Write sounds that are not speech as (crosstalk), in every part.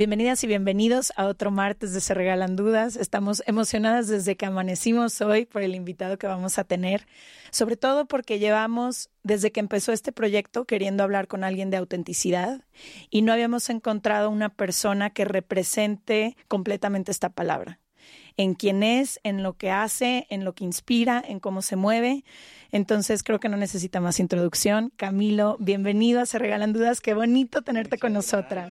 Bienvenidas y bienvenidos a otro martes de Se Regalan Dudas. Estamos emocionadas desde que amanecimos hoy por el invitado que vamos a tener, sobre todo porque llevamos desde que empezó este proyecto queriendo hablar con alguien de autenticidad y no habíamos encontrado una persona que represente completamente esta palabra en quién es, en lo que hace, en lo que inspira, en cómo se mueve. Entonces creo que no necesita más introducción. Camilo, bienvenido a Se Regalan Dudas. Qué bonito tenerte con nosotras.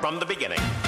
From the beginning.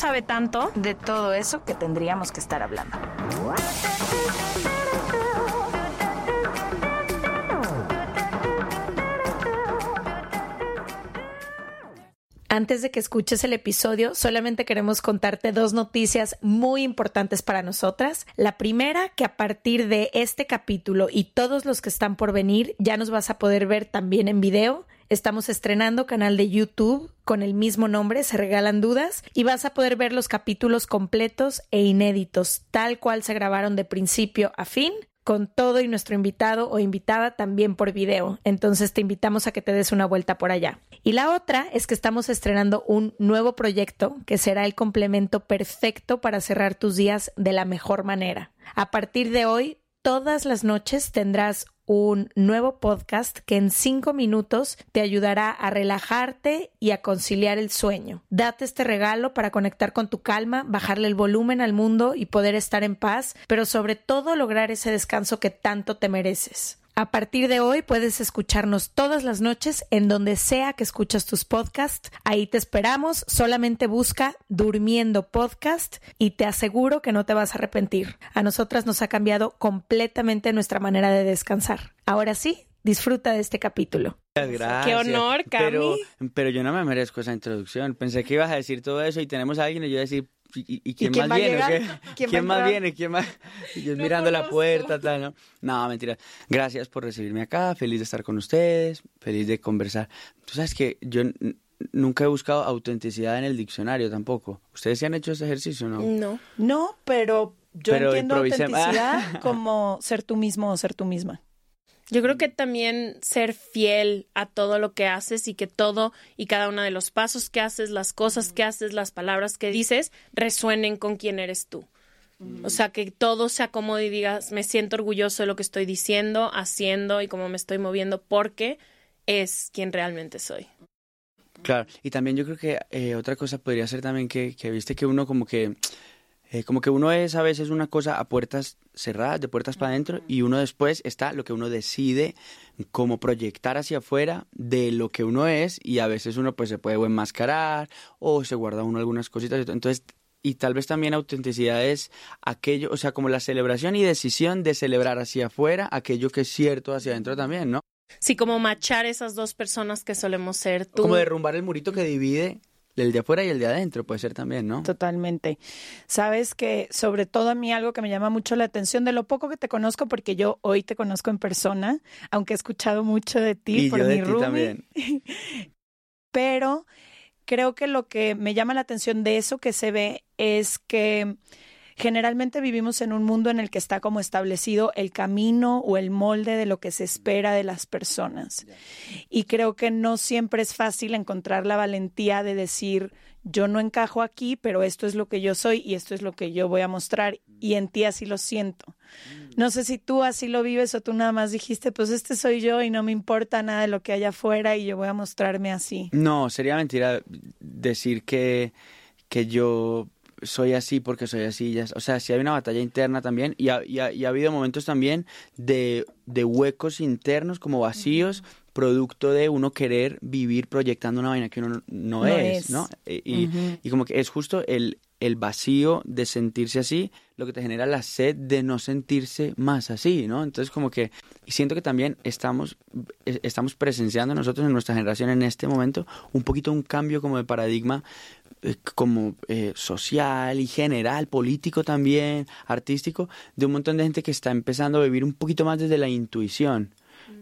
sabe tanto. de todo eso que tendríamos que estar hablando. Antes de que escuches el episodio, solamente queremos contarte dos noticias muy importantes para nosotras. La primera, que a partir de este capítulo y todos los que están por venir, ya nos vas a poder ver también en video. Estamos estrenando canal de YouTube con el mismo nombre, Se Regalan Dudas, y vas a poder ver los capítulos completos e inéditos, tal cual se grabaron de principio a fin con todo y nuestro invitado o invitada también por video. Entonces te invitamos a que te des una vuelta por allá. Y la otra es que estamos estrenando un nuevo proyecto que será el complemento perfecto para cerrar tus días de la mejor manera. A partir de hoy, todas las noches tendrás un nuevo podcast que en cinco minutos te ayudará a relajarte y a conciliar el sueño. Date este regalo para conectar con tu calma, bajarle el volumen al mundo y poder estar en paz, pero sobre todo lograr ese descanso que tanto te mereces. A partir de hoy puedes escucharnos todas las noches en donde sea que escuchas tus podcasts. Ahí te esperamos. Solamente busca Durmiendo Podcast y te aseguro que no te vas a arrepentir. A nosotras nos ha cambiado completamente nuestra manera de descansar. Ahora sí, disfruta de este capítulo. Muchas gracias. Qué honor, Cami. Pero, pero yo no me merezco esa introducción. Pensé que ibas a decir todo eso y tenemos a alguien y yo decir, ¿y, y quién, quién más viene? (laughs) ¿Quién va a ¿Quién más viene? ¿Quién más? (laughs) Y yo mirando la puerta, tal, ¿no? No, mentira. Gracias por recibirme acá. Feliz de estar con ustedes. Feliz de conversar. Tú sabes que yo nunca he buscado autenticidad en el diccionario tampoco. ¿Ustedes sí han hecho ese ejercicio o no? No. No, pero yo Pero entiendo improvisé- autenticidad (laughs) como ser tú mismo o ser tú misma. Yo creo que también ser fiel a todo lo que haces y que todo y cada uno de los pasos que haces, las cosas que haces, las palabras que dices, resuenen con quién eres tú. O sea, que todo se acomode y digas, me siento orgulloso de lo que estoy diciendo, haciendo y cómo me estoy moviendo porque es quien realmente soy. Claro, y también yo creo que eh, otra cosa podría ser también que, que viste que uno como que eh, como que uno es a veces una cosa a puertas cerradas, de puertas para adentro, y uno después está lo que uno decide como proyectar hacia afuera de lo que uno es, y a veces uno pues se puede o enmascarar o se guarda uno algunas cositas. Entonces, y tal vez también autenticidad es aquello, o sea, como la celebración y decisión de celebrar hacia afuera aquello que es cierto hacia adentro también, ¿no? Sí, como machar esas dos personas que solemos ser tú. Como derrumbar el murito que divide el de afuera y el de adentro puede ser también, ¿no? Totalmente. Sabes que sobre todo a mí algo que me llama mucho la atención de lo poco que te conozco, porque yo hoy te conozco en persona, aunque he escuchado mucho de ti Y por yo de mi ti roomie. también. (laughs) Pero creo que lo que me llama la atención de eso que se ve es que generalmente vivimos en un mundo en el que está como establecido el camino o el molde de lo que se espera de las personas. Y creo que no siempre es fácil encontrar la valentía de decir, yo no encajo aquí, pero esto es lo que yo soy y esto es lo que yo voy a mostrar y en ti así lo siento. No sé si tú así lo vives o tú nada más dijiste, pues este soy yo y no me importa nada de lo que haya afuera y yo voy a mostrarme así. No, sería mentira decir que, que yo soy así porque soy así. ya- O sea, sí hay una batalla interna también y ha, y ha- y ha habido momentos también de, de huecos internos como vacíos, producto de uno querer vivir proyectando una vaina que uno no, es, es. ¿no? E- Y, y como que es justo el, el vacío de sentirse así lo que te genera la sed de no sentirse más así, ¿no? Entonces como que siento que también estamos eh, estamos presenciando nosotros en nuestra generación en este momento un poquito un cambio como de paradigma eh, como eh, social y general, político también, artístico, de un montón de gente que está empezando a vivir un poquito más desde la intuición.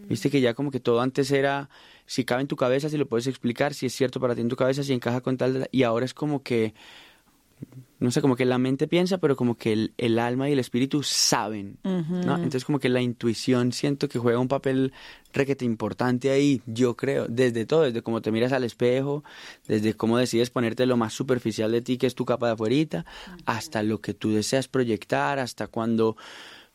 Viste que ya como que todo antes era si cabe en tu cabeza, si lo puedes explicar, si es cierto para ti en tu cabeza, si encaja con tal, y ahora es como que no sé, como que la mente piensa, pero como que el, el alma y el espíritu saben, ¿no? Entonces como que la intuición siento que juega un papel requete importante ahí, yo creo, desde todo, desde cómo te miras al espejo, desde cómo decides ponerte lo más superficial de ti, que es tu capa de afuerita, hasta lo que tú deseas proyectar, hasta cuando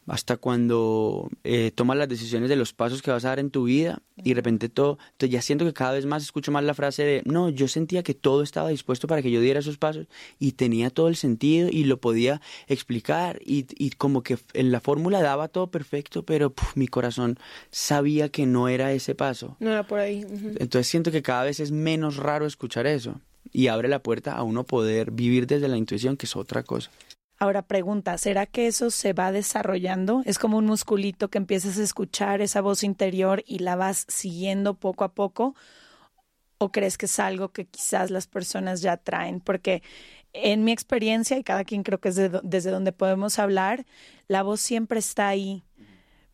hasta cuando eh, tomas las decisiones de los pasos que vas a dar en tu vida y de repente todo, entonces ya siento que cada vez más escucho más la frase de, no, yo sentía que todo estaba dispuesto para que yo diera esos pasos y tenía todo el sentido y lo podía explicar y, y como que en la fórmula daba todo perfecto, pero puf, mi corazón sabía que no era ese paso. No era por ahí. Entonces siento que cada vez es menos raro escuchar eso y abre la puerta a uno poder vivir desde la intuición, que es otra cosa. Ahora pregunta, ¿será que eso se va desarrollando? ¿Es como un musculito que empiezas a escuchar esa voz interior y la vas siguiendo poco a poco? ¿O crees que es algo que quizás las personas ya traen? Porque en mi experiencia, y cada quien creo que es de desde donde podemos hablar, la voz siempre está ahí,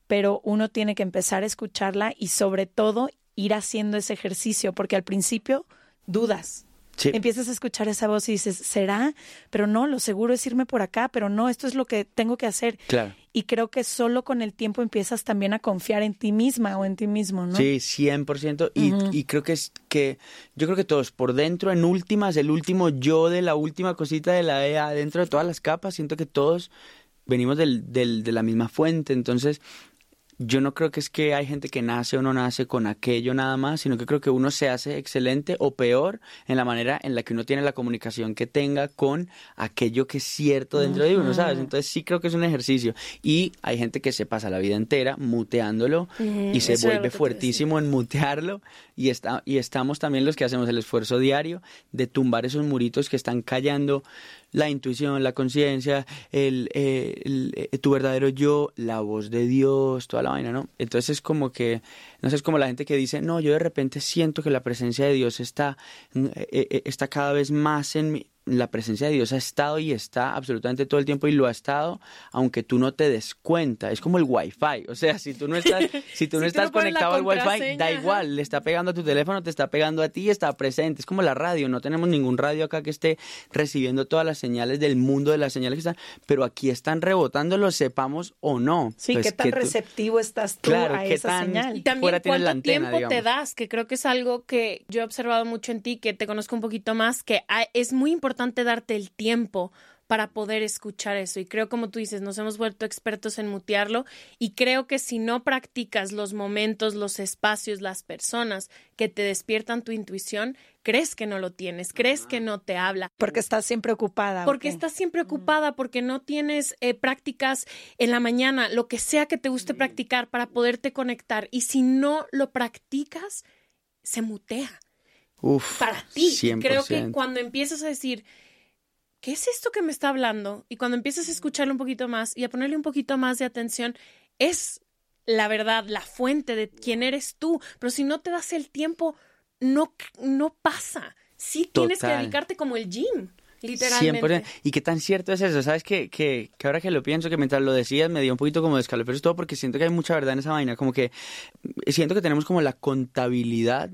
pero uno tiene que empezar a escucharla y sobre todo ir haciendo ese ejercicio, porque al principio dudas, Sí. empiezas a escuchar esa voz y dices, ¿será? Pero no, lo seguro es irme por acá, pero no, esto es lo que tengo que hacer. Claro. Y creo que solo con el tiempo empiezas también a confiar en ti misma o en ti mismo, ¿no? Sí, 100%. Y, y creo que es que, yo creo que todos por dentro, en últimas, el último yo de la última cosita de la EA, dentro de todas las capas, siento que todos venimos del, del, de la misma fuente. Entonces, yo no creo que es que hay gente que nace o no nace con aquello nada más, sino que creo que uno se hace excelente o peor en la manera en la que uno tiene la comunicación que tenga con aquello que es cierto dentro de uno, ¿sabes? Entonces sí creo que es un ejercicio. Y hay gente que se pasa la vida entera muteándolo y se vuelve fuertísimo en mutearlo y, está, y estamos también los que hacemos el esfuerzo diario de tumbar esos muritos que están callando la intuición, la conciencia, el, eh, el, eh, tu verdadero yo, la voz de Dios, toda la vaina, ¿no? Entonces es como que, no sé, es como la gente que dice, no, yo de repente siento que la presencia de Dios está, eh, está cada vez más en mí. La presencia de Dios ha estado y está absolutamente todo el tiempo y lo ha estado, aunque tú no te des cuenta. Es como el Wi-Fi. O sea, si tú no estás, (laughs) si tú no Si tú estás no conectado al Wi-Fi, da igual le está pegando a tu teléfono, te está pegando a ti, está presente. Es como la radio, no tenemos ningún radio acá que esté recibiendo todas las señales del mundo, de las señales que están, pero aquí están rebotando, lo sepamos o no. Sí, Pues qué tan que tú- receptivo estás tú Claro, a qué esa tan- señal. Y también fuera tienes cuánto la antena, tiempo te das, que creo que es algo que yo he observado mucho en ti, que te conozco un poquito más, que hay- es muy importante darte el tiempo para poder escuchar eso. Y creo, como tú dices, nos hemos vuelto expertos en mutearlo y creo que si no practicas los momentos, los espacios, las personas que te despiertan tu intuición, crees que no lo tienes, crees que no te habla. Porque estás siempre ocupada. ¿o Porque estás siempre ocupada, porque no tienes eh, prácticas en la mañana, lo que sea que te guste practicar para poderte conectar. Y si no lo practicas, se mutea Uf, para ti. Creo que 100%. cuando empiezas a decir, ¿qué es esto que me está hablando? Y cuando empiezas a escucharlo un poquito más y a ponerle un poquito más de atención, es la verdad, la fuente de quién eres tú. Pero si no te das el tiempo, no, no pasa. sí tienes que dedicarte como el gym, literalmente. 100%. Y qué tan cierto es eso, ¿sabes? Que, que, que ahora que lo pienso, que mientras lo decías me dio un poquito como de escalofríos todo porque siento que hay mucha verdad en esa vaina, como que siento que tenemos como la contabilidad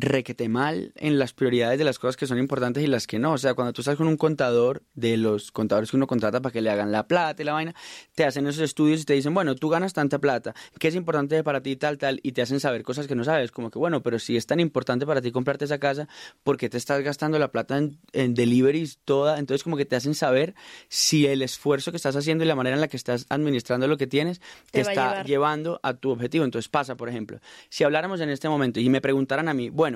requete mal en las prioridades de las cosas que son importantes y las que no. O sea, cuando tú estás con un contador, de los contadores que uno contrata para que le hagan la plata y la vaina, te hacen esos estudios y te dicen, bueno, tú ganas tanta plata, ¿qué es importante para ti tal, tal? Y te hacen saber cosas que no sabes, como que, bueno, pero si es tan importante para ti comprarte esa casa, ¿por qué te estás gastando la plata en, en deliveries toda? Entonces, como que te hacen saber si el esfuerzo que estás haciendo y la manera en la que estás administrando lo que tienes te, Te va a está llevando a tu objetivo. Entonces, pasa, por ejemplo, si habláramos en este momento y me preguntaran a mí, bueno,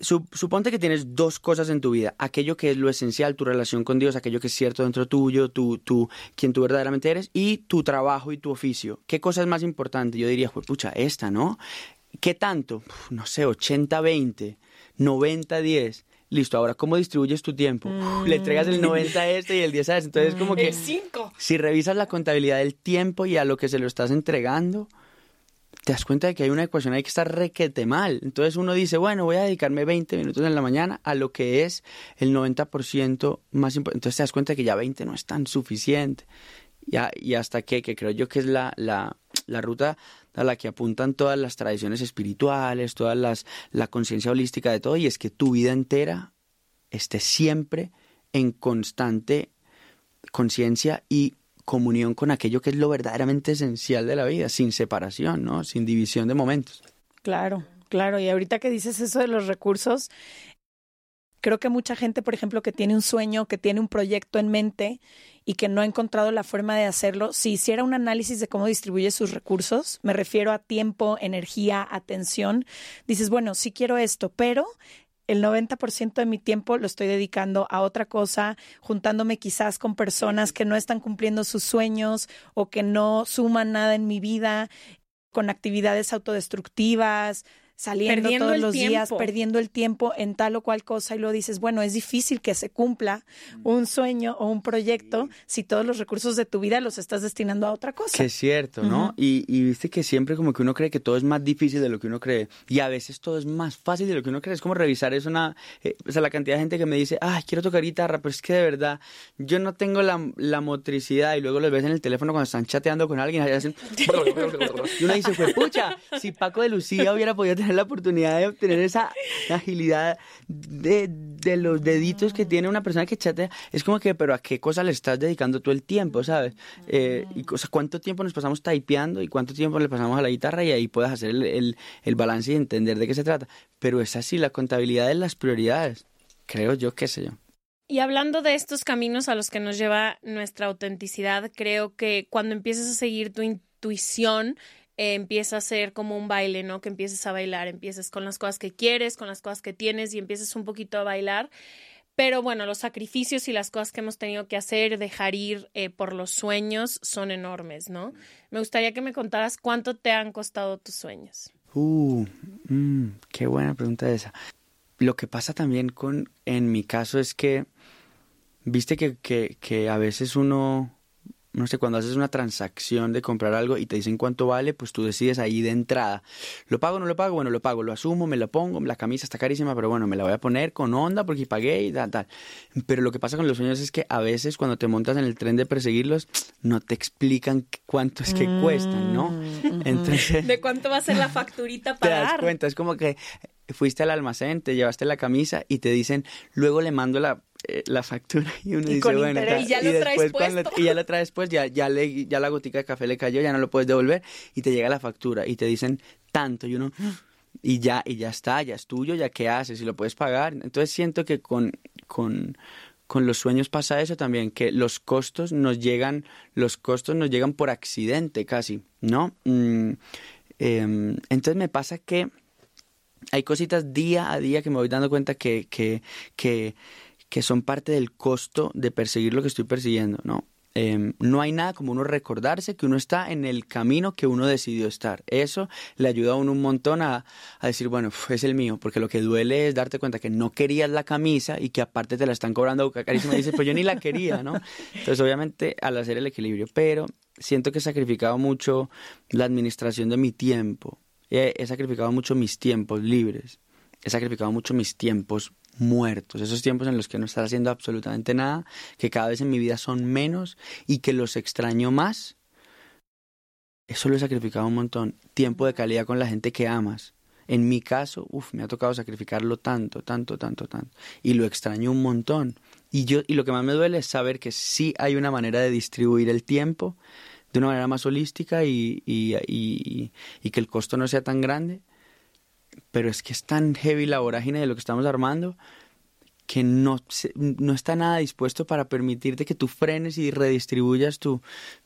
Sup- suponte que tienes dos cosas en tu vida, aquello que es lo esencial, tu relación con Dios, aquello que es cierto dentro tuyo, tu, tu, quien tú verdaderamente eres, y tu trabajo y tu oficio. ¿Qué cosa es más importante? Yo diría, pues pucha, esta, ¿no? ¿Qué tanto? Uf, no sé, 80-20, 90-10. Listo, ahora, ¿cómo distribuyes tu tiempo? Le entregas el 90 a este y el 10 a este. Entonces, como que El 5. si revisas la contabilidad del tiempo y a lo que se lo estás entregando, te das cuenta de que hay una ecuación ahí que está requete mal. Entonces uno dice, bueno, voy a dedicarme 20 minutos en la mañana a lo que es el 90% más importante. Entonces te das cuenta de que ya 20 no es tan suficiente. Y hasta que, que creo yo que es la, la, la ruta a la que apuntan todas las tradiciones espirituales, todas las, la conciencia holística de todo, y es que tu vida entera esté siempre en constante conciencia y comunión con aquello que es lo verdaderamente esencial de la vida, sin separación, ¿no? Sin división de momentos. Claro, claro. Y ahorita que dices eso de los recursos, creo que mucha gente, por ejemplo, que tiene un sueño, que tiene un proyecto en mente y que no ha encontrado la forma de hacerlo, si hiciera un análisis de cómo distribuye sus recursos, me refiero a tiempo, energía, atención, dices, bueno, sí quiero esto, pero el 90% de mi tiempo lo estoy dedicando a otra cosa, juntándome quizás con personas que no están cumpliendo sus sueños o que no suman nada en mi vida, con actividades autodestructivas, saliendo Perdiendo todos el los días, tiempo. perdiendo el tiempo en tal o cual cosa y luego dices, bueno, es difícil que se cumpla un sueño o un proyecto si todos los recursos de tu vida los estás destinando a otra cosa. Que es cierto, ¿no? y, y viste que siempre como que uno cree que todo es más difícil de lo que uno cree. Y a veces todo es más fácil de lo que uno cree. Es como revisar eso una... eh, o sea, la cantidad de gente que me dice, ay, quiero tocar guitarra, pero es que de verdad yo no tengo la, la motricidad. Y luego los ves en el teléfono cuando están chateando con alguien y hacen... (laughs) y uno dice, pues pucha, si Paco de Lucía hubiera podido tener la oportunidad de obtener esa agilidad de, de los deditos que tiene una persona que chatea, es como que, pero ¿a qué cosa le estás dedicando todo el tiempo, sabes? Eh, y, o ¿cuánto tiempo nos pasamos typeando y cuánto tiempo le pasamos a la guitarra? Y ahí puedes hacer el, el, el balance y entender de qué se trata. Pero es así, la contabilidad de las prioridades. Creo yo, qué sé yo. Y hablando de estos caminos a los que nos lleva nuestra autenticidad, creo que cuando empiezas a seguir tu intuición, empieza a ser como un baile, ¿no? Que empieces a bailar, empieces con las cosas que quieres, con las cosas que tienes y empieces un poquito a bailar. Pero bueno, los sacrificios y las cosas que hemos tenido que hacer, dejar ir eh, por los sueños, son enormes, ¿no? Me gustaría que me contaras cuánto te han costado tus sueños. Uh, mm, qué buena pregunta esa. Lo que pasa también con, en mi caso es que, viste que, que, que a veces uno, no sé, cuando haces una transacción de comprar algo y te dicen cuánto vale, pues tú decides ahí de entrada. ¿Lo pago o no lo pago? Bueno, lo pago, lo asumo, me lo pongo, la camisa está carísima, pero bueno, me la voy a poner con onda porque pagué y tal, tal. Pero lo que pasa con los sueños es que a veces cuando te montas en el tren de perseguirlos, no te explican cuánto es que cuestan, ¿no? Entonces... ¿De cuánto va a ser la facturita (laughs) te para das dar? cuenta, es como que fuiste al almacén, te llevaste la camisa y te dicen, luego le mando la, eh, la factura y uno Y dice, con bueno, interés. Y ya lo traes después cuando- puesto. y ya la traes pues ya, ya, le, ya la gotica de café le cayó, ya no lo puedes devolver y te llega la factura y te dicen tanto y uno... Y ya, y ya está, ya es tuyo, ya qué haces y lo puedes pagar. Entonces siento que con, con, con los sueños pasa eso también, que los costos nos llegan, los costos nos llegan por accidente casi, ¿no? Mm, em, entonces me pasa que hay cositas día a día que me voy dando cuenta que, que, que, que son parte del costo de perseguir lo que estoy persiguiendo, ¿no? Em, no hay nada como uno recordarse que uno está en el camino que uno decidió estar. Eso le ayuda a uno un montón a, a decir, bueno, es el mío, porque lo que duele es darte cuenta que no querías la camisa y que aparte te la están cobrando carísima y dices, pues yo ni la quería, ¿no? Entonces, obviamente, al hacer el equilibrio, pero siento que he sacrificado mucho la administración de mi tiempo. He sacrificado mucho mis tiempos libres. he sacrificado mucho mis tiempos muertos, esos tiempos en los que no estás haciendo absolutamente nada, que cada vez en mi vida son menos y que los extraño más. Eso lo he sacrificado un montón. Tiempo de calidad con la gente que amas. En mi caso, uff, me ha tocado sacrificarlo tanto, tanto, tanto, tanto. Y lo extraño un montón. Y, yo, y lo que más me duele es saber que sí hay una manera de distribuir el tiempo de una manera más holística y, y, y que el costo no sea tan grande pero es que es tan heavy la vorágine de lo que estamos armando que no, no está nada dispuesto para permitirte que tú frenes y redistribuyas tu...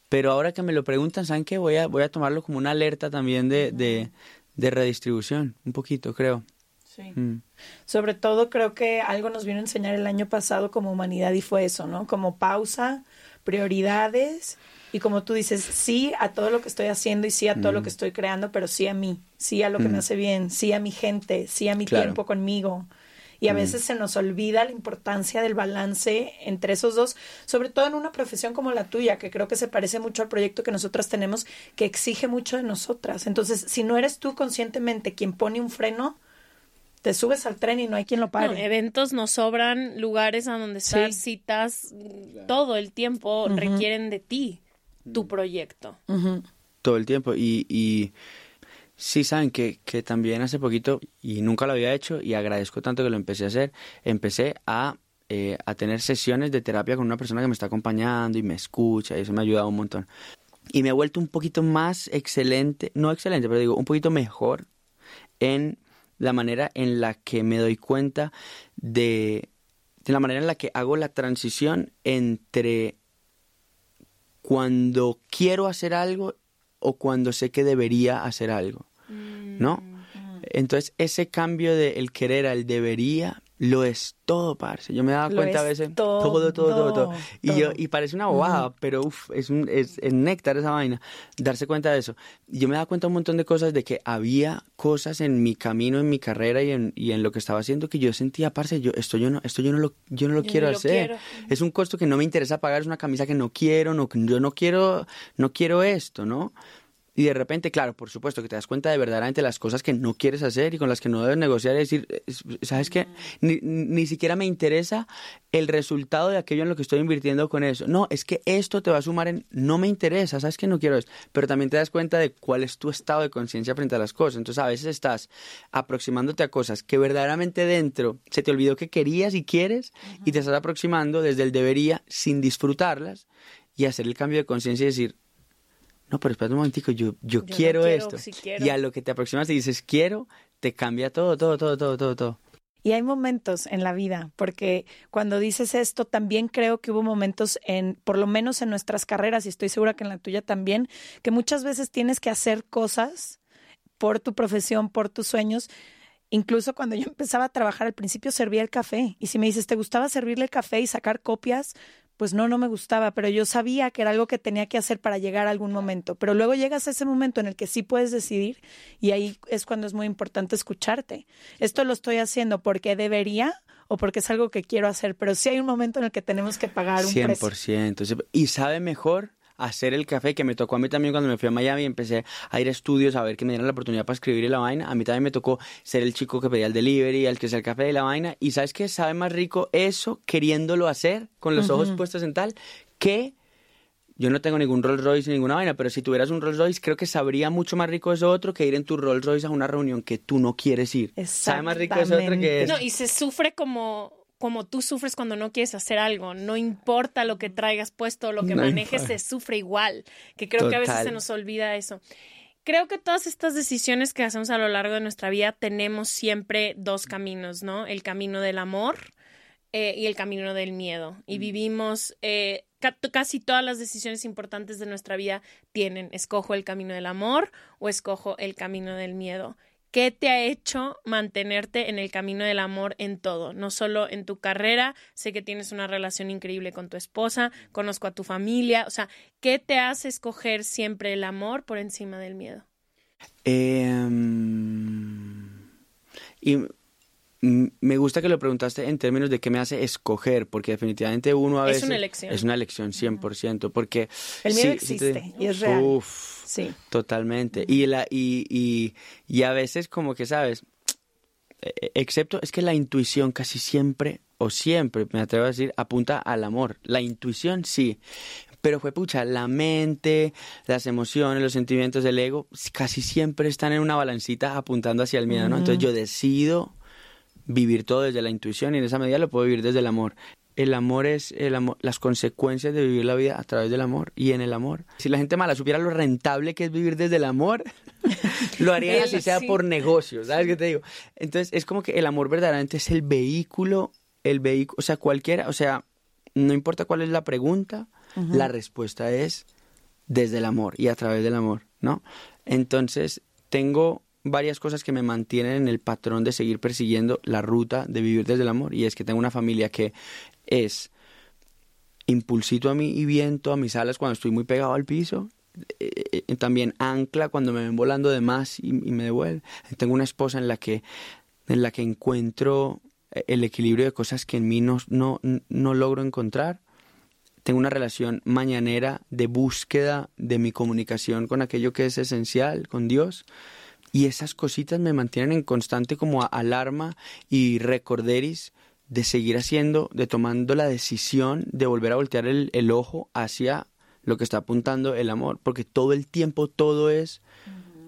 Pero ahora que me lo preguntan, ¿saben qué? Voy a, voy a tomarlo como una alerta también de, de, de redistribución, un poquito, creo. Sí. Mm. Sobre todo creo que algo nos vino a enseñar el año pasado como humanidad y fue eso, ¿no? Como pausa, prioridades y como tú dices, sí a todo lo que estoy haciendo y sí a todo lo mm. que estoy creando, pero sí a mí, sí a lo que me mm. hace bien, sí a mi gente, sí a mi tiempo conmigo. Y a mm. veces se nos olvida la importancia del balance entre esos dos, sobre todo en una profesión como la tuya, que creo que se parece mucho al proyecto que nosotras tenemos, que exige mucho de nosotras. Entonces, si no eres tú conscientemente quien pone un freno, te subes al tren y no hay quien lo pare. eventos nos sobran, lugares a donde estar, citas, todo el tiempo requieren de ti tu proyecto. Todo el tiempo. Y, y sí saben que, que también hace poquito, y nunca lo había hecho, y agradezco tanto que lo empecé a hacer, empecé a, eh, a tener sesiones de terapia con una persona que me está acompañando y me escucha, y eso me ha ayudado un montón. Y me he vuelto un poquito más excelente, no excelente, pero digo, un poquito mejor en la manera en la que me doy cuenta de, de la manera en la que hago la transición entre cuando quiero hacer algo o cuando sé que debería hacer algo, ¿no? Mm. Entonces ese cambio de el querer al debería lo es todo, parce. Yo me daba cuenta a veces todo, todo, todo, todo. Y, Yo, y parece una bobada, pero uf, es, un, es, néctar esa vaina, darse cuenta de eso. Yo me daba cuenta un montón de cosas, de que había cosas en mi camino, en mi carrera y en, y en lo que estaba haciendo que yo sentía, parce, yo, esto yo no, esto yo no lo, yo no lo quiero hacer. Es un costo que no me interesa pagar, es una camisa que no quiero, no, yo no quiero, no quiero esto, ¿no? Y de repente, claro, por supuesto que te das cuenta de verdaderamente las cosas que no quieres hacer y con las que no debes negociar y decir, ¿sabes qué? Ni, ni, siquiera me interesa el resultado de aquello en lo que estoy invirtiendo con eso. No, es que esto te va a sumar en, no me interesa, ¿sabes que No quiero eso. Pero también te das cuenta de cuál es tu estado de conciencia frente a las cosas. Entonces a veces estás aproximándote a cosas que verdaderamente dentro se te olvidó que querías y quieres y te estás aproximando desde el debería sin disfrutarlas y hacer el cambio de conciencia y decir, no, pero espera un momentico, yo, yo, quiero, esto. Y a lo que te aproximas y dices quiero, te cambia todo, todo, todo, todo, todo, todo. Y hay momentos en la vida, porque cuando dices esto, también creo que hubo momentos en, por lo menos en nuestras carreras, y estoy segura que en la tuya también, que muchas veces tienes que hacer cosas por tu profesión, por tus sueños. Incluso cuando yo empezaba a trabajar al principio servía el café. Y si me dices, ¿te gustaba servirle el café y sacar copias? Pues no, no me gustaba, pero yo sabía que era algo que tenía que hacer para llegar a algún momento. Pero luego llegas a ese momento en el que sí puedes decidir y ahí es cuando es muy importante escucharte. Esto lo estoy haciendo porque debería o porque es algo que quiero hacer, pero sí hay un momento en el que tenemos que pagar un 100%. precio. Y sabe mejor hacer el café, que me tocó a mí también cuando me fui a Miami y empecé a ir a estudios a ver que me dieran la oportunidad para escribir la vaina. A mí también me tocó ser el chico que pedía el delivery, el que hacía el café de la vaina. Y sabes qué? sabe más rico eso queriéndolo hacer con los ojos puestos en tal que yo no tengo ningún Rolls Royce ni ninguna vaina, pero si tuvieras un Rolls Royce, creo que sabría mucho más rico eso otro que ir en tu Rolls Royce a una reunión que tú no quieres ir. Sabe más rico eso otro que No, y se sufre como como tú sufres cuando no quieres hacer algo. No importa lo que traigas puesto, lo que manejes, se sufre igual. Que creo que a veces se nos olvida eso. Creo que todas estas decisiones que hacemos a lo largo de nuestra vida tenemos siempre dos caminos, ¿no? El camino del amor eh, y el camino del miedo. Y mm. vivimos eh, casi todas las decisiones importantes de nuestra vida tienen, escojo el camino del amor o escojo el camino del miedo. ¿Qué te ha hecho mantenerte en el camino del amor en todo? No solo en tu carrera, sé que tienes una relación increíble con tu esposa, conozco a tu familia, o sea, ¿qué te hace escoger siempre el amor por encima del miedo? Em, y me gusta que lo preguntaste en términos de qué me hace escoger, porque definitivamente uno a veces... Es una elección. Es una elección, 100%, porque... El miedo existe y es real. Uf, Sí. Totalmente. Y, la, y, y, y a veces como que, ¿sabes? eh, excepto es que la intuición casi siempre, o siempre, me atrevo a decir, apunta al amor. La intuición sí, pero fue pucha, la mente, las emociones, los sentimientos, el ego, casi siempre están en una balancita apuntando hacia el miedo, ¿no? Entonces yo decido vivir todo desde la intuición y en esa medida lo puedo vivir desde el amor. El amor es el amor, las consecuencias de vivir la vida a través del amor y en el amor. Si la gente mala supiera lo rentable que es vivir desde el amor, (laughs) lo haría así sea por negocio, ¿sabes qué te digo? Entonces es como que el amor verdaderamente es el vehículo, el vehículo, o sea, cualquiera, o sea, no importa cuál es la pregunta, la respuesta es desde el amor y a través del amor, ¿no? Entonces tengo varias cosas que me mantienen en el patrón de seguir persiguiendo la ruta de vivir desde el amor. Y es que tengo una familia que es impulsito a mí y viento a mis alas cuando estoy muy pegado al piso. Eh, eh, también ancla cuando me ven volando de más y, me devuelve. Tengo una esposa en la que, en la que encuentro el equilibrio de cosas que en mí no, no, no logro encontrar. Tengo una relación mañanera de búsqueda de mi comunicación con aquello que es esencial, con Dios y esas cositas me mantienen en constante como alarma y recorderis de seguir haciendo, de tomando la decisión de volver a voltear el, el ojo hacia lo que está apuntando el amor, porque todo el tiempo todo es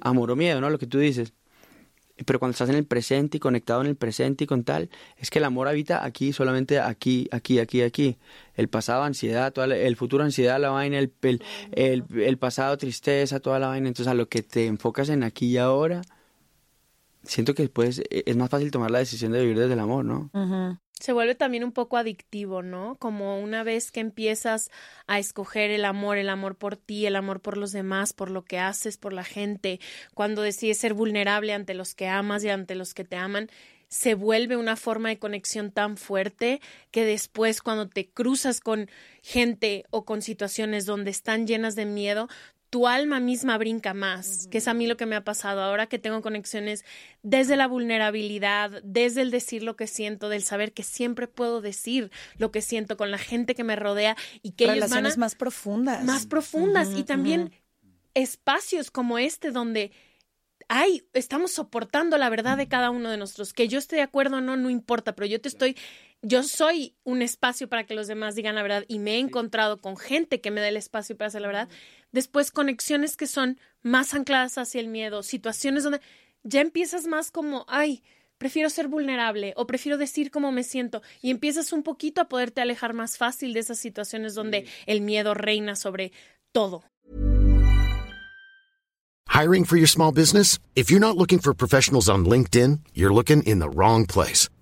amor o miedo, ¿no? Lo que tú dices pero cuando estás en el presente y conectado en el presente y con tal, es que el amor habita aquí, solamente aquí, aquí, aquí, aquí. El pasado, ansiedad, toda el futuro, ansiedad, la vaina, el, el, el, pasado, tristeza, toda la vaina. Entonces, a lo que te enfocas en aquí y ahora, siento que después e, es más fácil tomar la decisión de vivir desde el amor, ¿no? Se vuelve también un poco adictivo, ¿no? Como una vez que empiezas a escoger el amor, el amor por ti, el amor por los demás, por lo que haces, por la gente, cuando decides ser vulnerable ante los que amas y ante los que te aman, se vuelve una forma de conexión tan fuerte que después cuando te cruzas con gente o con situaciones donde están llenas de miedo, tu alma misma brinca más, que es a mí lo que me ha pasado ahora que tengo conexiones desde la vulnerabilidad, desde el decir lo que siento, del saber que siempre puedo decir lo que siento con la gente que me rodea y que ellos van más profundas. Más profundas y también espacios como este donde ay, estamos soportando la verdad de cada uno de nosotros. Que yo esté de acuerdo o no, no importa, pero yo te estoy, yo soy un espacio para que los demás digan la verdad y me he encontrado con gente que me da el espacio para hacer la verdad. Después conexiones que son más ancladas hacia el miedo, situaciones donde ya empiezas más como, ay, prefiero ser vulnerable o prefiero decir cómo me siento y empiezas un poquito a poderte alejar más fácil de esas situaciones donde el miedo reina sobre todo. Hiring for your small business? If you're not looking for professionals on LinkedIn, you're looking in the wrong place.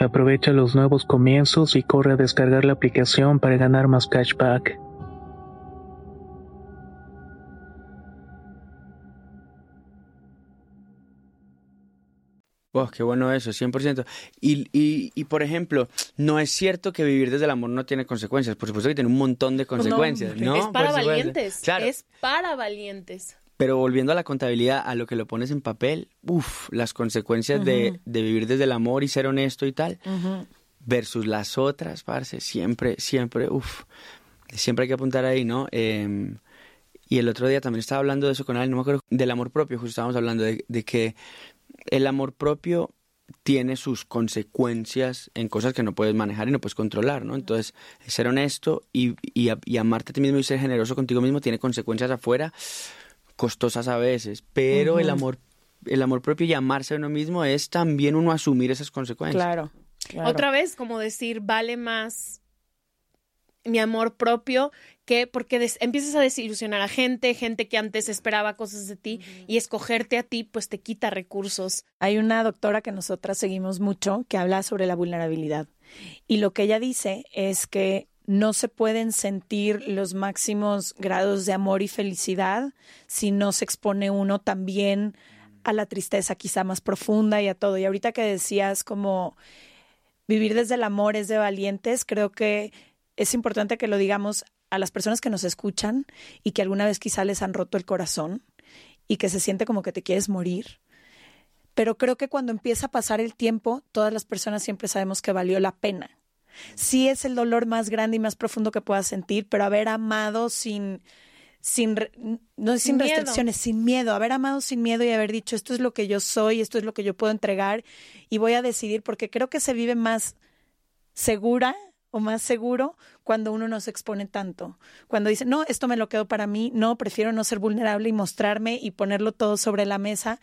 Aprovecha los nuevos comienzos y corre a descargar la aplicación para ganar más cashback. Wow, qué bueno eso, 100%. Y, y, y, por ejemplo, no es cierto que vivir desde el amor no tiene consecuencias. Por supuesto que tiene un montón de consecuencias, ¿no? Es para valientes. Claro. Es para valientes. Pero volviendo a la contabilidad, a lo que lo pones en papel, uff, las consecuencias de, de vivir desde el amor y ser honesto y tal, versus las otras, parce, siempre, siempre, uff, siempre hay que apuntar ahí, ¿no? Eh, y el otro día también estaba hablando de eso con alguien, no me acuerdo, del amor propio, justo estábamos hablando de, de que el amor propio tiene sus consecuencias en cosas que no puedes manejar y no puedes controlar, ¿no? Entonces, ser honesto y, y, y amarte a ti mismo y ser generoso contigo mismo tiene consecuencias afuera costosas a veces, pero el amor el amor propio y amarse a uno mismo es también uno asumir esas consecuencias. Claro. claro. Otra vez, como decir, vale más mi amor propio que porque empiezas a desilusionar a gente, gente que antes esperaba cosas de ti y escogerte a ti pues te quita recursos. Hay una doctora que nosotras seguimos mucho que habla sobre la vulnerabilidad. Y lo que ella dice es que no se pueden sentir los máximos grados de amor y felicidad si no se expone uno también a la tristeza quizá más profunda y a todo. Y ahorita que decías como vivir desde el amor es de valientes, creo que es importante que lo digamos a las personas que nos escuchan y que alguna vez quizá les han roto el corazón y que se siente como que te quieres morir. Pero creo que cuando empieza a pasar el tiempo, todas las personas siempre sabemos que valió la pena. Sí es el dolor más grande y más profundo que puedas sentir, pero haber amado sin, sin, no sin, Sin miedo. restricciones, sin miedo, haber amado sin miedo y haber dicho esto es lo que yo soy, esto es lo que yo puedo entregar y voy a decidir porque creo que se vive más segura o más seguro cuando uno no se expone tanto. Cuando dice, no, esto me lo quedo para mí, no, prefiero no ser vulnerable y mostrarme y ponerlo todo sobre la mesa,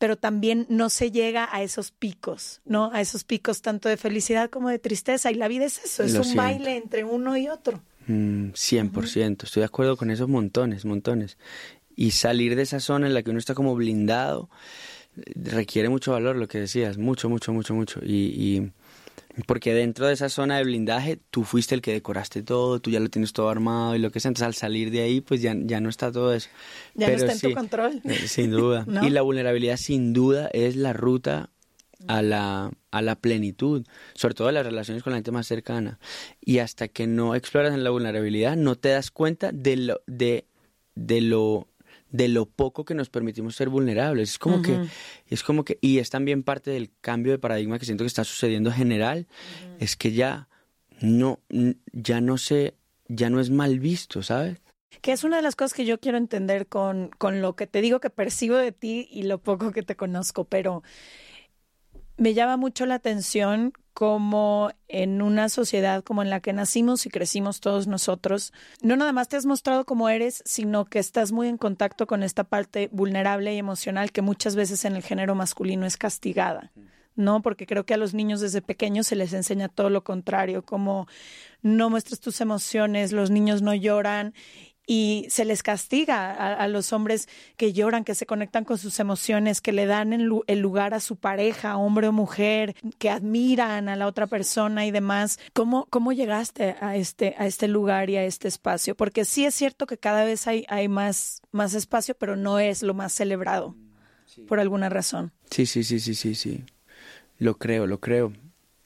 pero también no se llega a esos picos, ¿no? A esos picos tanto de felicidad como de tristeza. Y la vida es eso, es Lo un siento. baile entre uno y otro. Mm, 100%, estoy de acuerdo con esos montones, montones. Y salir de esa zona en la que uno está como blindado eh, requiere mucho valor, lo que decías, mucho, mucho, mucho, mucho. Y, y porque dentro de esa zona de blindaje tú fuiste el que decoraste todo, tú ya lo tienes todo armado y lo que sea. Entonces al salir de ahí pues ya, ya no está todo eso. Ya no está en tu control. eh, Sin duda. (laughs) ¿No? Y la vulnerabilidad sin duda es la ruta a la, a la plenitud, sobre todo en las relaciones con la gente más cercana. Y hasta que no exploras en la vulnerabilidad, no te das cuenta de lo, de, de lo, de lo poco que nos permitimos ser vulnerables. Es como que, es como que, y es también parte del cambio de paradigma que siento que está sucediendo general, es que ya no, ya no se, ya no es mal visto, ¿sabes? Que es una de las cosas que yo quiero entender con, con lo que te digo que percibo de ti y lo poco que te conozco, pero me llama mucho la atención como en una sociedad como en la que nacimos y crecimos todos nosotros, no nada más te has mostrado como eres, sino que estás muy en contacto con esta parte vulnerable y emocional que muchas veces en el género masculino es castigada. ¿no? Porque creo que a los niños desde pequeños se les enseña todo lo contrario, como no muestres tus emociones, los niños no lloran y se les castiga a, a los hombres que lloran, que se conectan con sus emociones, que le dan el, el lugar a su pareja, hombre o mujer, que admiran a la otra persona y demás. ¿Cómo, cómo llegaste a este, a este lugar y a este espacio? Porque sí es cierto que cada vez hay, hay más, más espacio, pero no es lo más celebrado, por alguna razón. Sí, sí, sí, sí, sí, sí. Lo creo, lo creo.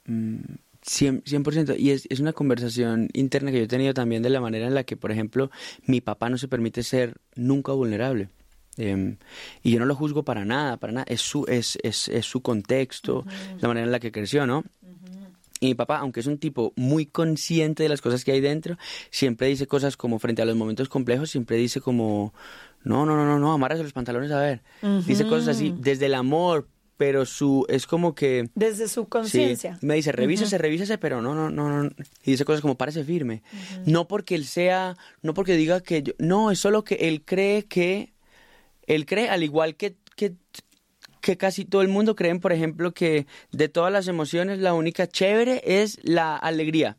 Mm, 100%, 100%. Y es, es una conversación interna que yo he tenido también de la manera en la que, por ejemplo, mi papá no se permite ser nunca vulnerable. Em, y yo no lo juzgo para nada, para nada. Es su, es, es, es su contexto, la manera en la que creció, ¿no? Y mi papá, aunque es un tipo muy consciente de las cosas que hay dentro, siempre dice cosas como frente a los momentos complejos, siempre dice como, no, no, no, no, no, amárrase los pantalones a ver. Dice cosas así, desde el amor, pero su es como que desde su sí, conciencia. me dice revísese, revísese, pero no, no, no, no, y dice cosas como párese firme, no porque él sea, no porque diga que yo, no, es solo que él cree que, él cree al igual que que que casi todo el mundo creen, por ejemplo, que de todas las emociones la única chévere es la alegría.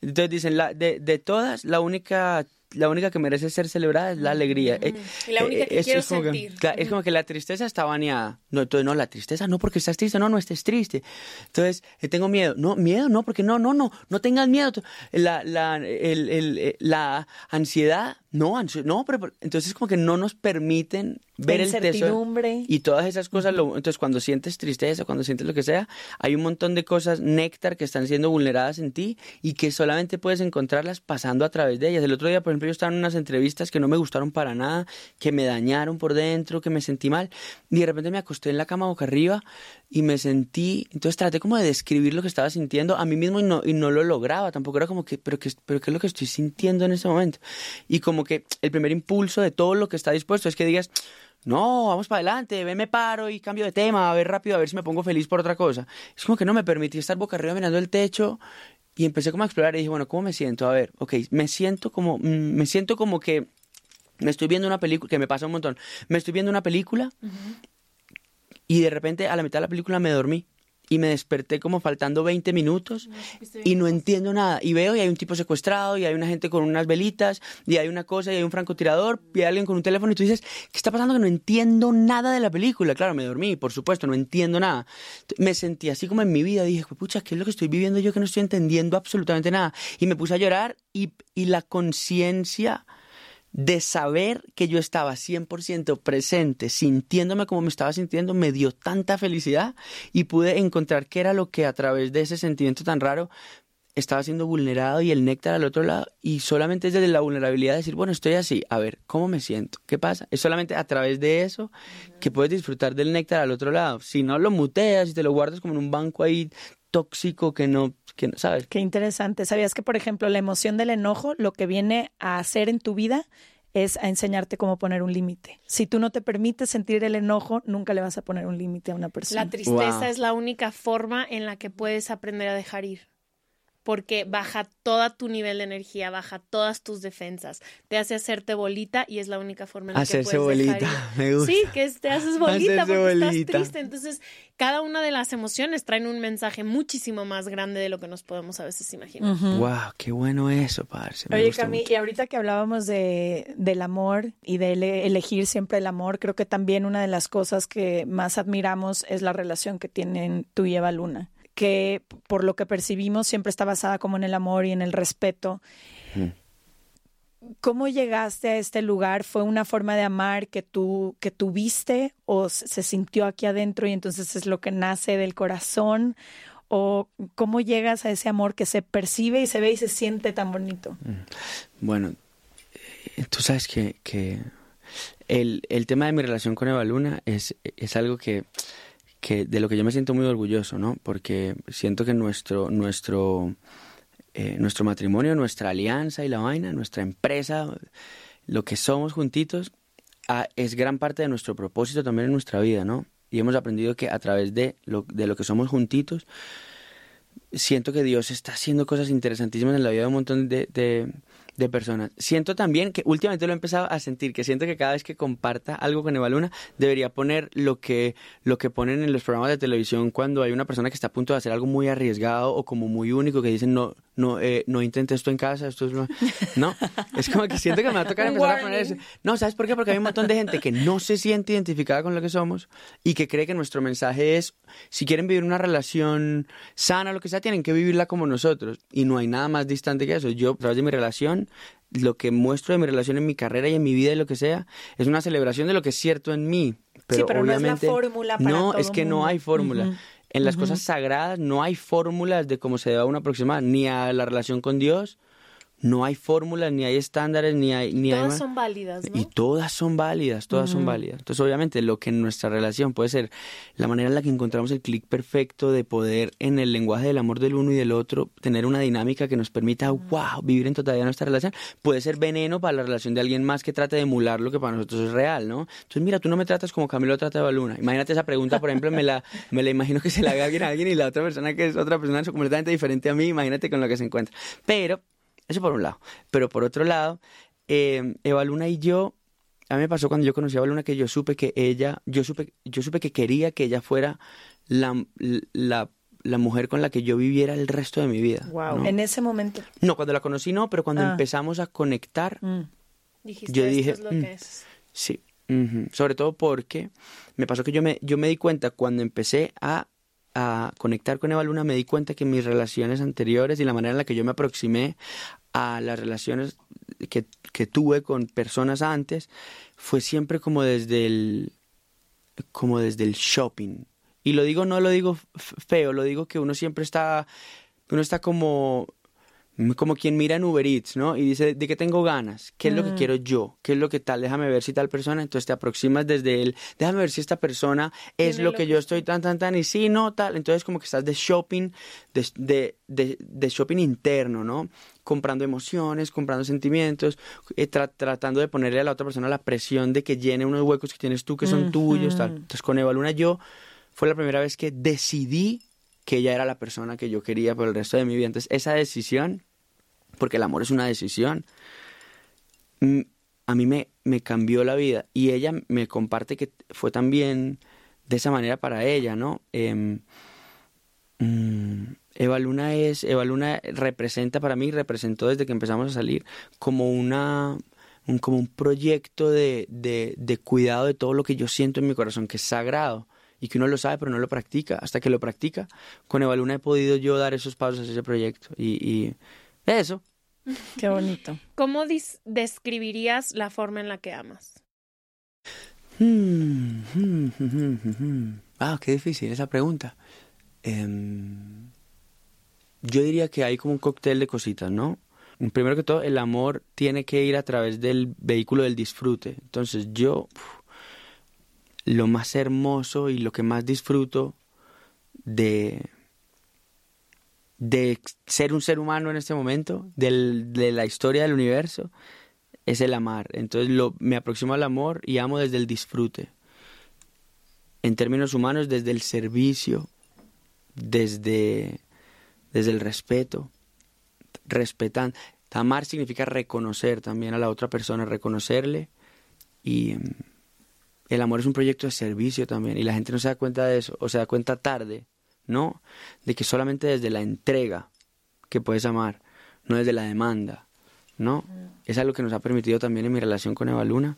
Entonces dicen, la, de, de todas, la única la única que merece ser celebrada es la alegría. Y la única que es- quiero es como que- sentir. claro, es como que la tristeza está baneada. No, entonces no, la tristeza no porque estás triste, no, no estés triste. Entonces, eh, tengo miedo. No, miedo no, porque no, no, no, no tengas miedo. La, la, el- el- eh, la ansiedad, no, no, pero pero- entonces como que no nos permiten ver el tesoro. Y todas esas cosas, lo- entonces cuando sientes tristeza, cuando sientes lo que sea, hay un montón de cosas néctar que están siendo vulneradas en ti y que solamente puedes encontrarlas pasando a través de ellas. El otro día, por ejemplo, yo estaba en unas entrevistas que no me gustaron para nada, que me dañaron por dentro, que me sentí mal, y de repente me acosté en la cama boca arriba y me sentí, entonces traté como de describir lo que estaba sintiendo a mí mismo y no, y no lo lograba, tampoco era como que, pero, que, pero ¿qué es lo que estoy sintiendo en ese momento? Y como que el primer impulso de todo lo que está dispuesto es que digas, no, vamos para adelante, ven, me paro y cambio de tema, a ver rápido, a ver si me pongo feliz por otra cosa. Es como que no me permití estar boca arriba mirando el techo y empecé como a explorar y dije, bueno, ¿cómo me siento? A ver, ok, me siento como, mm, me siento como que me estoy viendo una película, que me pasa un montón, me estoy viendo una película y de repente a la mitad de la película me dormí y me desperté como faltando 20 minutos y no entiendo nada. Y veo y hay un tipo secuestrado y hay una gente con unas velitas y hay una cosa y hay un francotirador y hay alguien con un teléfono y tú dices, ¿qué está pasando? Que no entiendo nada de la película. Claro, me dormí, por supuesto, no entiendo nada. Me sentí así como en mi vida. Dije, pucha, ¿qué es lo que estoy viviendo yo que no estoy entendiendo absolutamente nada? Y me puse a llorar y, y la conciencia de saber que yo estaba 100% presente, sintiéndome como me estaba sintiendo, me dio tanta felicidad y pude encontrar qué era lo que a través de ese sentimiento tan raro estaba siendo vulnerado y el néctar al otro lado y solamente es desde la vulnerabilidad decir, bueno, estoy así, a ver, ¿cómo me siento? ¿Qué pasa? Es solamente a través de eso que puedes disfrutar del néctar al otro lado. Si no lo muteas y te lo guardas como en un banco ahí tóxico que no, Qué interesante. ¿Sabías que, por ejemplo, la emoción del enojo lo que viene a hacer en tu vida es a enseñarte cómo poner un límite? Si tú no te permites sentir el enojo, nunca le vas a poner un límite a una persona. La tristeza Wow. es la única forma en la que puedes aprender a dejar ir. Porque baja todo tu nivel de energía, baja todas tus defensas, te hace hacerte bolita y es la única forma en la Hacerse que puedes dejar bolita, me gusta. Sí, que es- te haces bolita Hacerse porque bolita. estás triste. Entonces, cada una de las emociones traen un mensaje muchísimo más grande de lo que nos podemos a veces imaginar. Wow, qué bueno eso, parce. me Oye, Cami, y ahorita que hablábamos de, del amor y de ele- elegir siempre el amor, creo que también una de las cosas que más admiramos es la relación que tienen tú y Eva Luna, que por lo que percibimos siempre está basada como en el amor y en el respeto. ¿Cómo llegaste a este lugar? ¿Fue una forma de amar que tú que tuviste o se sintió aquí adentro y entonces es lo que nace del corazón? ¿O cómo llegas a ese amor que se percibe y se ve y se siente tan bonito? Bueno, eh, tú sabes que, que el, el tema de mi relación con Eva Luna es, es algo que, que de lo que yo me siento muy orgulloso, ¿no? Porque siento que nuestro, nuestro, eh, nuestro matrimonio, nuestra alianza y la vaina, nuestra empresa, lo que somos juntitos, ah, es gran parte de nuestro propósito también en nuestra vida, ¿no? Y hemos aprendido que a través de lo, de lo que somos juntitos, siento que Dios está haciendo cosas interesantísimas en la vida de un montón de, de, de personas. Siento también que últimamente lo he empezado a sentir, que siento que cada vez que comparta algo con Eva Luna, debería poner lo que, lo que ponen en los programas de televisión cuando hay una persona que está a punto de hacer algo muy arriesgado o como muy único, que dicen, no, no, eh, no intente esto en casa, esto es... lo-". No, es como que siento que me va a tocar empezar a poner eso. No, ¿sabes por qué? Porque hay un montón de gente que no se siente identificada con lo que somos y que cree que nuestro mensaje es, si quieren vivir una relación sana, lo que sea, tienen que vivirla como nosotros. Y no hay nada más distante que eso. Yo, a través de mi relación, lo que muestro de mi relación en mi carrera y en mi vida y lo que sea, es una celebración de lo que es cierto en mí. Pero, Sí, pero no es la obviamente, fórmula para No, todo es que no hay fórmula. En las cosas sagradas no hay fórmulas de cómo se debe uno aproximar, ni a la relación con Dios, no hay fórmulas, ni hay estándares, ni hay... Ni Todas hay son válidas, ¿no? Y todas son válidas, todas son válidas. Entonces, obviamente, lo que en nuestra relación puede ser la manera en la que encontramos el clic perfecto de poder, en el lenguaje del amor del uno y del otro, tener una dinámica que nos permita, wow, vivir en totalidad nuestra relación, puede ser veneno para la relación de alguien más que trate de emular lo que para nosotros es real, ¿no? Entonces, mira, tú no me tratas como Camilo trata a Baluna. Imagínate esa pregunta, por ejemplo, me la, (laughs) me la imagino que se la haga alguien a alguien y la otra persona que es otra persona es completamente diferente a mí, imagínate con lo que se encuentra. Pero eso por un lado. Pero por otro lado, eh, Eva Luna y yo, a mí me pasó cuando yo conocí a Eva Luna que yo supe que ella, yo supe, yo supe que quería que ella fuera la, la, la mujer con la que yo viviera el resto de mi vida. Wow. ¿no? En ese momento. No, cuando la conocí no, pero cuando Ah. empezamos a conectar, Mm. Dijiste, yo esto dije, es lo "Mm". que es. Sí, sobre todo porque me pasó que yo me, yo me di cuenta cuando empecé a, a conectar con Eva Luna, me di cuenta que mis relaciones anteriores y la manera en la que yo me aproximé a las relaciones que, que tuve con personas antes fue siempre como desde el como desde el shopping. Y lo digo, no lo digo feo, lo digo que uno siempre está, uno está como, como quien mira en Uber Eats, ¿no? Y dice, ¿de qué tengo ganas? ¿Qué es lo que quiero yo? ¿Qué es lo que tal? Déjame ver si tal persona, entonces te aproximas desde él, déjame ver si esta persona es lo que yo estoy tan, tan, tan, y sí, no, tal. Entonces como que estás de shopping, de, de, de, de shopping interno, ¿no? Comprando emociones, comprando sentimientos, eh, tra- tratando de ponerle a la otra persona la presión de que llene unos huecos que tienes tú que son tuyos, tal. Entonces con Eva Luna yo fue la primera vez que decidí que ella era la persona que yo quería por el resto de mi vida. Entonces esa decisión, porque el amor es una decisión, a mí me, cambió la vida. Y ella me comparte que fue también de esa manera para ella, ¿no? Mm, Eva Luna es, Eva Luna representa para mí, representó desde que empezamos a salir como una, un, como un proyecto de, de, cuidado de todo lo que yo siento en mi corazón, que es sagrado y que uno lo sabe pero no lo practica. Hasta que lo practica, con Eva Luna he podido yo dar esos pasos a ese proyecto. Y eso. Qué bonito. ¿Cómo describirías la forma en la que amas? Hmm, hmm, hmm. Ah, qué difícil esa pregunta. Em, yo diría que hay como un cóctel de cositas, ¿no? Primero que todo, el amor tiene que ir a través del vehículo del disfrute. Entonces yo, uf, lo más hermoso y lo que más disfruto de, de ser un ser humano en este momento, del- de la historia del universo, es el amar. Entonces lo, me aproximo al amor y amo desde el disfrute. En términos humanos, desde el servicio, desde, desde el respeto, respetan. Amar significa reconocer también a la otra persona, reconocerle. Y em, el amor es un proyecto de servicio también. Y la gente no se da cuenta de eso, o se da cuenta tarde, ¿no? De que solamente desde la entrega que puedes amar, no desde la demanda, ¿no? Es algo que nos ha permitido también en mi relación con Eva Luna.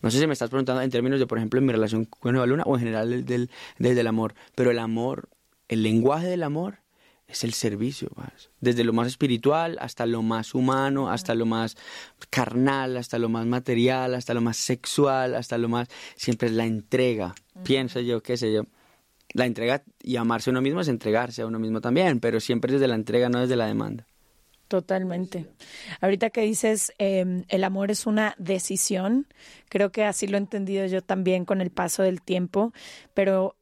No sé si me estás preguntando en términos de, por ejemplo, en mi relación con Eva Luna o en general del, del- desde el amor. Pero el amor, el lenguaje del amor es el servicio, ¿vas? desde lo más espiritual hasta lo más humano, hasta lo más carnal, hasta lo más material, hasta lo más sexual, hasta lo más... Siempre es la entrega, pienso yo, qué sé yo. La entrega y amarse a uno mismo es entregarse a uno mismo también, pero siempre desde la entrega, no desde la demanda. Totalmente. Ahorita que dices eh, el amor es una decisión, creo que así lo he entendido yo también con el paso del tiempo, pero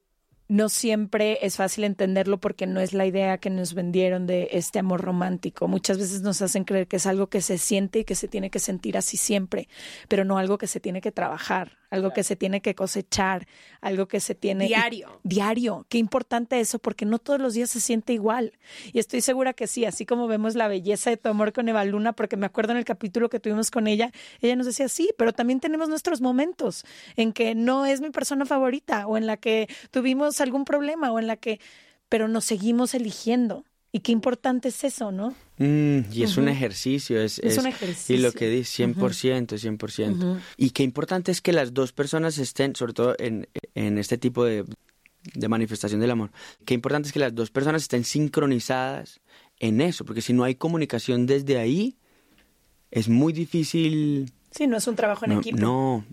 no siempre es fácil entenderlo porque no es la idea que nos vendieron de este amor romántico. Muchas veces nos hacen creer que es algo que se siente y que se tiene que sentir así siempre, pero no algo que se tiene que trabajar, algo que se tiene que cosechar, algo que se tiene Diario. diario. Qué importante eso, porque no todos los días se siente igual. Y estoy segura que sí, así como vemos la belleza de tu amor con Eva Luna, porque me acuerdo en el capítulo que tuvimos con ella, ella nos decía, sí, pero también tenemos nuestros momentos en que no es mi persona favorita o en la que tuvimos algún problema o en la que, pero nos seguimos eligiendo. Y qué importante es eso, ¿no? Mm, y es un ejercicio, es, Es un Y ejercicio. lo que dice, 100%, 100%. Y qué importante es que las dos personas estén, sobre todo en, en este tipo de, de manifestación del amor, qué importante es que las dos personas estén sincronizadas en eso, porque si no hay comunicación desde ahí, es muy difícil Sí, no es un trabajo en no, equipo. no,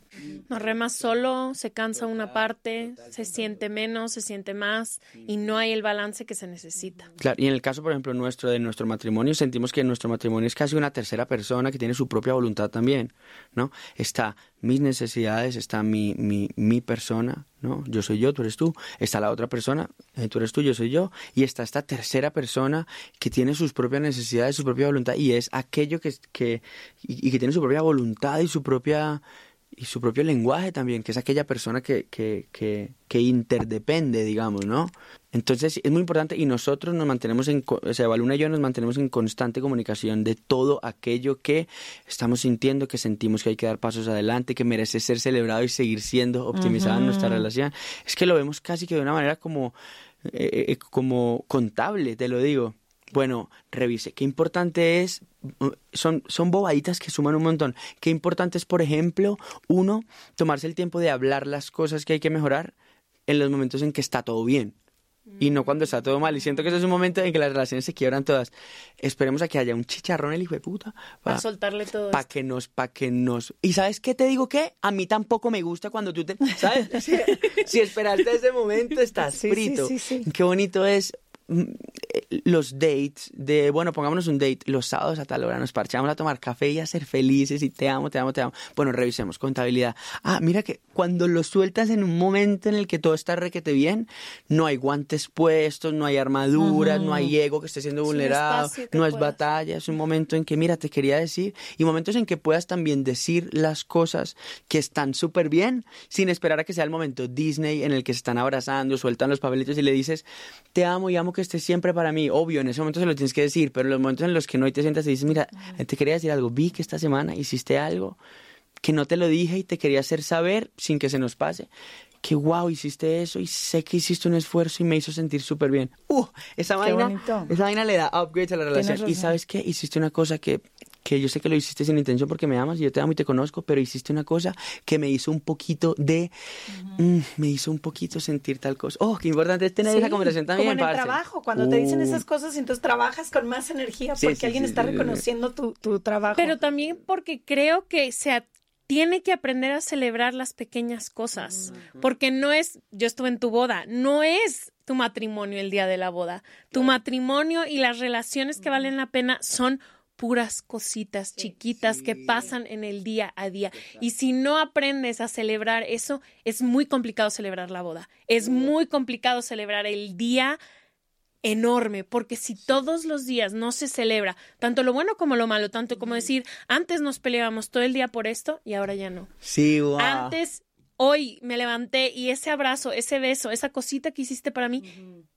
No rema solo, se cansa una parte, se siente menos, se siente más y no hay el balance que se necesita. Claro, y en el caso, por ejemplo, nuestro de nuestro matrimonio, sentimos que nuestro matrimonio es casi una tercera persona que tiene su propia voluntad también, ¿no? Está mis necesidades, está mi, mi, mi persona, ¿no? Yo soy yo, tú eres tú, está la otra persona, eh, tú eres tú, yo soy yo, y está esta tercera persona que tiene sus propias necesidades, su propia voluntad, y es aquello que, que y, y que tiene su propia voluntad y su propia y su propio lenguaje también, que es aquella persona que, que, que, que interdepende, digamos, ¿no? Entonces es muy importante y nosotros nos mantenemos en, o sea, Baluna y yo nos mantenemos en constante comunicación de todo aquello que estamos sintiendo, que sentimos que hay que dar pasos adelante, que merece ser celebrado y seguir siendo optimizada nuestra relación. Es que lo vemos casi que de una manera como, eh, eh, como contable, te lo digo. Bueno, revise. Qué importante es, uh, son, son bobaditas que suman un montón. Qué importante es, por ejemplo, uno, tomarse el tiempo de hablar las cosas que hay que mejorar en los momentos en que está todo bien. Y no cuando está todo mal. Y siento que ese es un momento en que las relaciones se quiebran todas. Esperemos a que haya un chicharrón el hijo de puta. Para soltarle todo Para que nos, para que nos. ¿Y sabes qué te digo qué? A mí tampoco me gusta cuando tú te. ¿Sabes? (laughs) Si, si esperaste ese momento, estás Sí, sí, frito. sí, sí. Qué bonito es mm, los dates de, bueno, pongámonos un date los sábados a tal hora, nos parchamos a tomar café y a ser felices y te amo, te amo, te amo. Bueno, revisemos contabilidad. Ah, mira que cuando lo sueltas en un momento en el que todo está requete bien, no hay guantes puestos, no hay armaduras, no hay ego que esté siendo vulnerado, que no es puedas- batalla, es un momento en que, mira, te quería decir, y momentos en que puedas también decir las cosas que están súper bien, sin esperar a que sea el momento Disney en el que se están abrazando, sueltan los papelitos y le dices, te amo y amo que estés siempre para mí. Obvio, en ese momento se lo tienes que decir, pero en los momentos en los que no y te sientas y dices, mira, te quería decir algo, vi que esta semana hiciste algo que no te lo dije y te quería hacer saber sin que se nos pase. Que wow, hiciste eso y sé que hiciste un esfuerzo y me hizo sentir súper bien. Uh, esa vaina, bonito. esa vaina le da upgrades a la relación. Y sabes qué, hiciste una cosa que, que yo sé que lo hiciste sin intención porque me amas y yo te amo y te conozco, pero hiciste una cosa que me hizo un poquito de, mm, me hizo un poquito sentir tal cosa. Oh, qué importante es tener esa Sí, conversación también. Como en el parce. trabajo, cuando te dicen Uh. esas cosas, entonces trabajas con más energía Sí, porque sí, alguien sí, está sí, sí, sí. reconociendo tu, tu trabajo. Pero también porque creo que se tiene que aprender a celebrar las pequeñas cosas. Porque no es, yo estuve en tu boda, no es tu matrimonio el día de la boda. Tu matrimonio y las relaciones que valen la pena son puras cositas chiquitas que pasan en el día a día. Y si no aprendes a celebrar eso, es muy complicado celebrar la boda. Es muy complicado celebrar el día enorme, porque si todos los días no se celebra tanto lo bueno como lo malo, tanto como decir, antes nos peleábamos todo el día por esto y ahora ya no. Sí, wow. Antes, hoy me levanté y ese abrazo, ese beso, esa cosita que hiciste para mí,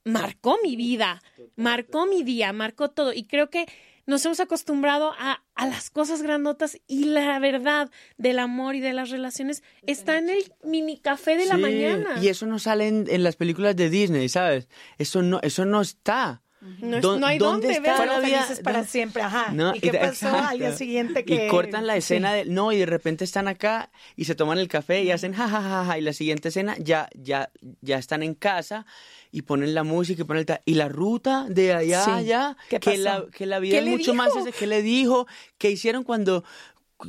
marcó mi vida, marcó mi día, marcó todo. Y creo que nos hemos acostumbrado a, a las cosas grandotas y la verdad del amor y de las relaciones está en el mini café de la mañana. Y eso no sale en, en las películas de Disney, ¿sabes? Eso no, eso no está. No es- ¿Dó- no hay ¿Dónde dónde está la vida? para ¿Dónde- siempre, ajá. No, ¿Y qué pasó al día siguiente que Y cortan la Sí. escena de no y de repente están acá y se toman el café y hacen ja ja ja ja y la siguiente escena ya ya ya están en casa y ponen la música y ponen el ta- y la ruta de allá Sí. allá ¿Qué que pasó? la que la vida ¿Qué es le mucho más ese que le dijo que hicieron cuando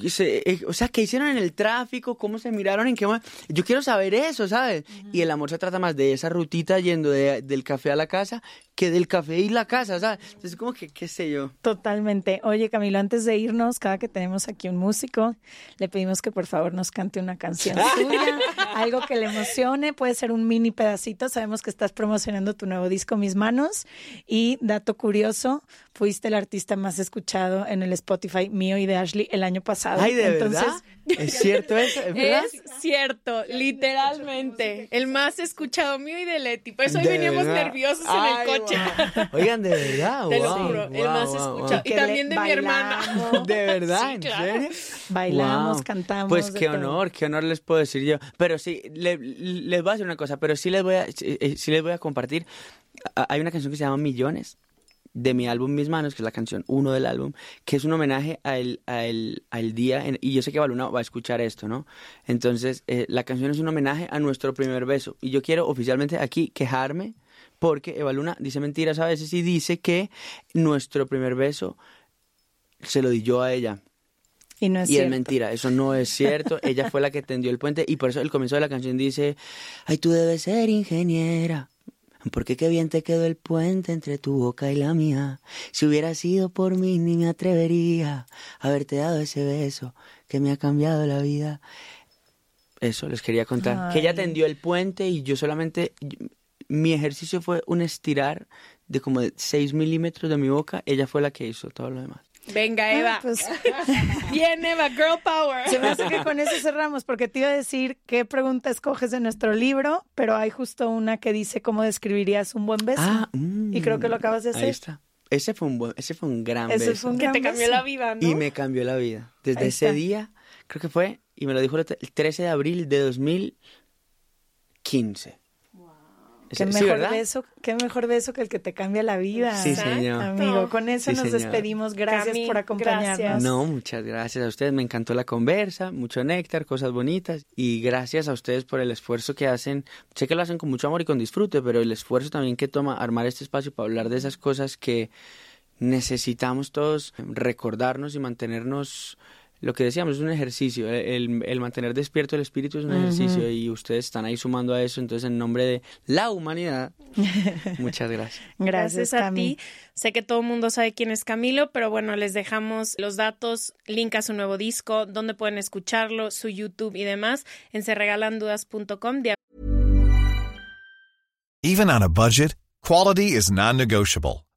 se- eh, o sea, ¿qué hicieron en el tráfico? ¿Cómo se miraron? ¿En qué Yo quiero saber eso, ¿sabes? Y el amor se trata más de esa rutita yendo de- del café a la casa que del café y la casa, ¿sabes? Entonces, como que, qué sé yo. Totalmente. Oye, Camilo, antes de irnos, cada que tenemos aquí un músico, le pedimos que por favor nos cante una canción (laughs) suya, algo que le emocione, puede ser un mini pedacito. Sabemos que estás promocionando tu nuevo disco, Mis Manos. Y dato curioso, fuiste el artista más escuchado en el Spotify mío y de Ashley el año pasado. Ay, ¿de Entonces, verdad? ¿Es cierto eso? ¿Es verdad? Es cierto, literalmente. El más escuchado mío y de Leti. Por eso hoy veníamos verdad. nerviosos en el coche. Oigan, de verdad. Te lo wow, juro, el wow, más wow, escuchado. wow. Y también de mi bailamos, ¿De verdad? Sí, ¿En claro. serio? Bailamos, Wow. cantamos, Pues qué honor, qué honor les puedo decir yo. Pero sí, le- les voy a decir una cosa, pero sí les voy a, sí, eh, sí les voy a compartir. A- Hay una canción que se llama Millones de mi álbum Mis Manos, que es la canción uno del álbum, que es un homenaje al, al, al día, en- y yo sé que Baluna va a escuchar esto, ¿no? Entonces, eh, la canción es un homenaje a nuestro primer beso, y yo quiero oficialmente aquí quejarme, porque Evaluna dice mentiras a veces y dice que nuestro primer beso se lo di yo a ella. Y no es y es mentira, eso no es cierto. (laughs) Ella fue la que tendió el puente y por eso el comienzo de la canción dice, ay, tú debes ser ingeniera. Porque qué bien te quedó el puente entre tu boca y la mía. Si hubiera sido por mí, ni me atrevería a haberte dado ese beso que me ha cambiado la vida. Eso les quería contar. Que ella tendió el puente y yo solamente. Mi ejercicio fue un estirar de como de 6 milímetros de mi boca. Ella fue la que hizo todo lo demás. Venga, Eva. Ah, pues, (laughs) Bien, Eva, girl power. se me hace que con eso cerramos, porque te iba a decir qué pregunta escoges de nuestro libro, pero hay justo una que dice cómo describirías un buen beso. Ah, mm. Y creo que lo acabas de hacer. Ahí está. Ese fue un, buen, ese fue un gran Ese beso. fue un Que gran te cambió beso. la vida, ¿no? Y me cambió la vida. Desde Ahí ese está. día, creo que fue, y me lo dijo el 13 de abril de 2015. Qué Sí, mejor ¿verdad? beso, qué mejor beso que el que te cambia la vida. Sí, señor. Amigo, con eso Sí, nos señor. despedimos. Gracias Cami, por acompañarnos. gracias. No, muchas gracias a ustedes. Me encantó la conversa, mucho néctar, cosas bonitas. Y gracias a ustedes por el esfuerzo que hacen. Sé que lo hacen con mucho amor y con disfrute, pero el esfuerzo también que toma armar este espacio para hablar de esas cosas que necesitamos todos recordarnos y mantenernos. Lo que decíamos es un ejercicio. El, el mantener despierto el espíritu es un ejercicio y ustedes están ahí sumando a eso. Entonces, en nombre de la humanidad, (laughs) muchas gracias. Gracias, Gracias a Cami. ti. Sé que todo el mundo sabe quién es Camilo, pero bueno, les dejamos los datos, link a su nuevo disco, dónde pueden escucharlo, su YouTube y demás en serregalandudas.com. Even on a budget, quality is non-negotiable.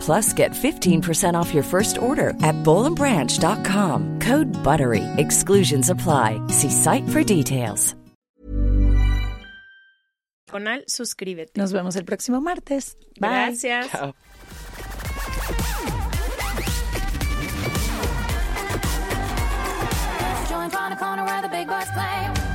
Plus, get 15% off your first order at bowlandbranch.com. Code BUTTERY. Exclusions apply. See site for details. Canal, suscríbete. Nos vemos el próximo martes. Bye. Gracias. Chao. Join on corner where the big boys play.